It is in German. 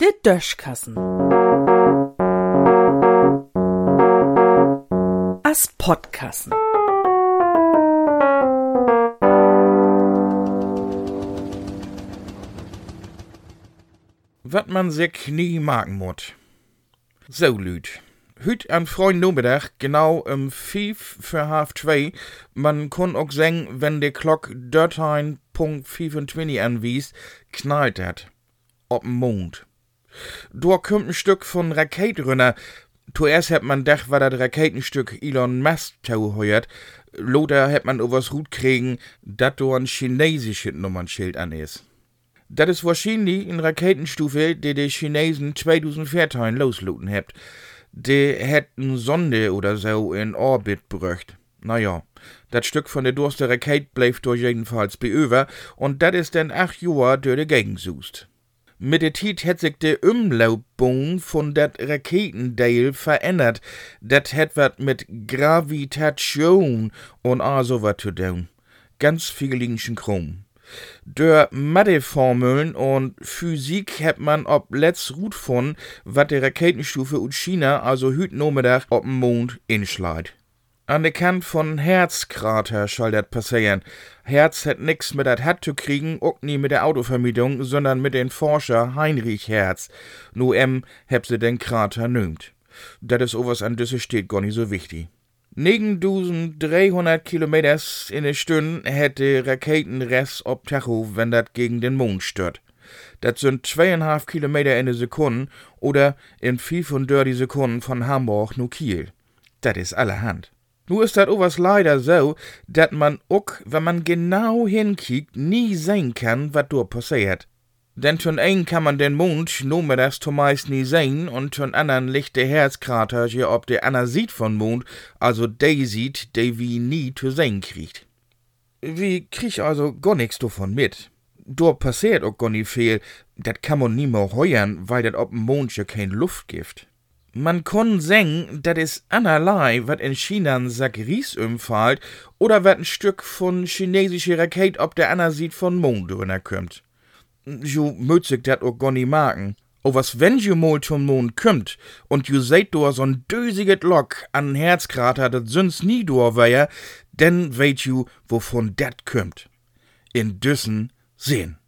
Der Döschkassen. As Podkassen. wat man sich nie machen muss. So, Lüd. Hüt am freien Nachmittag, genau um fünf für halb zwei, man kann auch sehen, wenn die Glock 13.25 anwies, knallt hat. Ob'n Mond. Da kommt ein Stück von Raketenrunner. Zuerst hat man gedacht, war das Raketenstück Elon Musk heuert. Loder hat man übers Hut kriegen, dat do ein chinesisches Nummernschild an ist. Das ist wahrscheinlich in Raketenstufe, die die Chinesen 2014 losluten habt. Die hätten Sonde oder so in Orbit bröcht. Naja, das Stück von der Durste Rakete bleif durch jedenfalls beöver und das ist dann acht Jahre durch die Gegend sust. Mit der Zeit hat sich der Umlaufbahn von dat Raketendeil verändert. Das hat wat mit Gravitation und a so wat zu tun. Ganz viel Chrom. Durch Matheformeln und Physik hat man ob letzt Rut von, wat die Raketenstufe und China, also hüt Nomedach, ob'n Mond inschleit. An der Kant von Herzkrater soll das passieren. Herz hat nix mit dat hat zu kriegen, auch nie mit der Autovermietung, sondern mit den Forscher Heinrich Herz. Nu em heb se den Krater nümt. Dat is owas an düsse steht gar nicht so wichtig. 9300 Kilometers in der Stunde hätte Raketenrest ob Tacho, wenn das gegen den Mond stört. Das sind zweieinhalb Kilometer in der Sekunde oder in 35 Sekunden von Hamburg nur Kiel. Das ist allerhand. Nur ist das owas leider so, dass man auch, wenn man genau hinkickt, nie sehen kann, was dort passiert. Denn von ein kann man den Mond nur das zumeist nie sehen und von anderen liegt der Herzkrater hier ob der einer sieht von Mond, also der sieht, der wie nie zu sehen kriegt. Wie krieg also gar nix davon mit. Dort passiert auch gar nicht viel, dat kann man nie mehr heuern, weil dat ob'n Mond ja kein Luft gibt. Man kann sehen, dat is allerlei, wat in China ein Sack Ries umfällt oder wat ein Stück von chinesische Rakete ob der einer sieht von Mond kommt ju möt sich dat gar nicht machen. O was wenn ju mal zum Mond kümmt und ju seht do so'n dösiget Lock an Herzkrater, dat süns nie do wär, denn weet ju, wovon dat kümmt. In Düssen sehen.